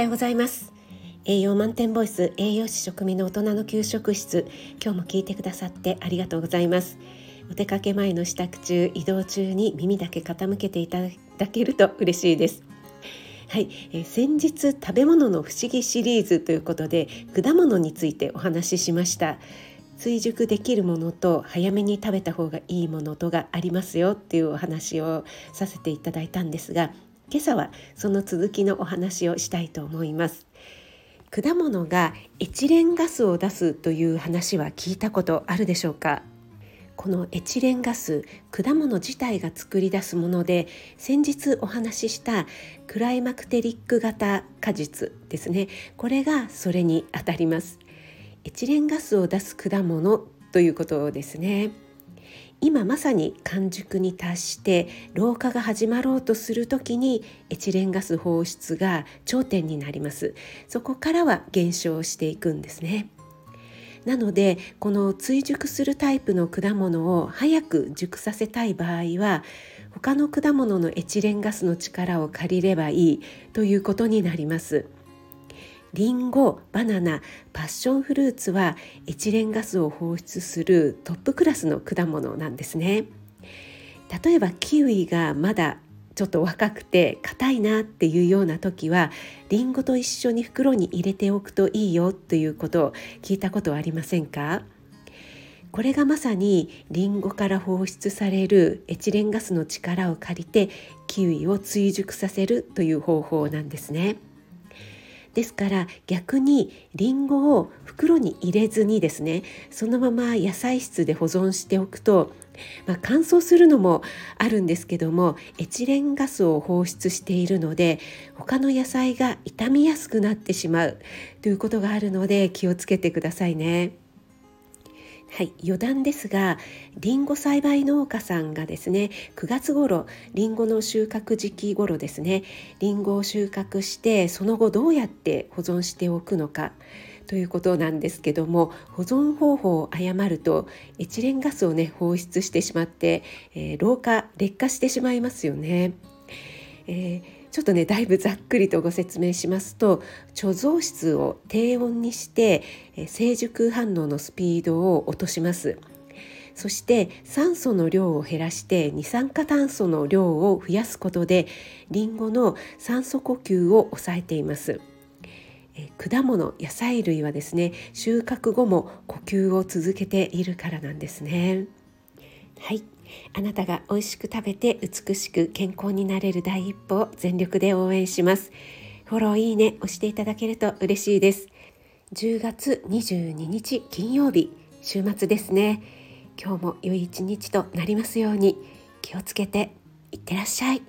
はようございます。栄養満点ボイス栄養士食味の大人の給食室。今日も聞いてくださってありがとうございます。お出かけ前の支度中移動中に耳だけ傾けていただけると嬉しいです。はい、えー、先日食べ物の不思議シリーズということで果物についてお話ししました。追熟できるものと早めに食べた方がいいものとがありますよっていうお話をさせていただいたんですが今朝はその続きのお話をしたいと思います。果物がエチレンガスを出すという話は聞いたことあるでしょうか？このエチレンガス果物自体が作り出すもので先日お話ししたクライマクテリック型果実ですね。これがそれにあたります。エチレンガスを出す果物ということですね。今まさに完熟に達して老化が始まろうとする時にエチレンガス放出が頂点になります。そこからは減少していくんですね。なのでこの追熟するタイプの果物を早く熟させたい場合は他の果物のエチレンガスの力を借りればいいということになります。リンゴバナナパッションフルーツはエチレンガスを放出するトップクラスの果物なんですね例えばキウイがまだちょっと若くて硬いなっていうような時はリンゴと一緒に袋に入れておくといいよということを聞いたことはありませんか？これがまさにリンゴから放出されるエチレンガスの力を借りてキウイを追熟させるという方法なんですね。ですから逆にりんごを袋に入れずにですねそのまま野菜室で保存しておくと、まあ、乾燥するのもあるんですけどもエチレンガスを放出しているので他の野菜が傷みやすくなってしまうということがあるので気をつけてくださいね。はい、余談ですがりんご栽培農家さんがですね9月頃りんごの収穫時期頃ですねりんごを収穫してその後どうやって保存しておくのかということなんですけども保存方法を誤るとエチレンガスをね放出してしまって、えー、老化劣化してしまいますよね。えーちょっとねだいぶざっくりとご説明しますと貯蔵室を低温にして成熟反応のスピードを落とします。そして酸素の量を減らして二酸化炭素の量を増やすことでリンゴの酸素呼吸を抑えています。果物野菜類はですね収穫後も呼吸を続けているからなんですね。はい。あなたが美味しく食べて美しく健康になれる第一歩を全力で応援します。フォローいいね押していただけると嬉しいです。10月22日金曜日週末ですね。今日も良い一日となりますように気をつけていってらっしゃい。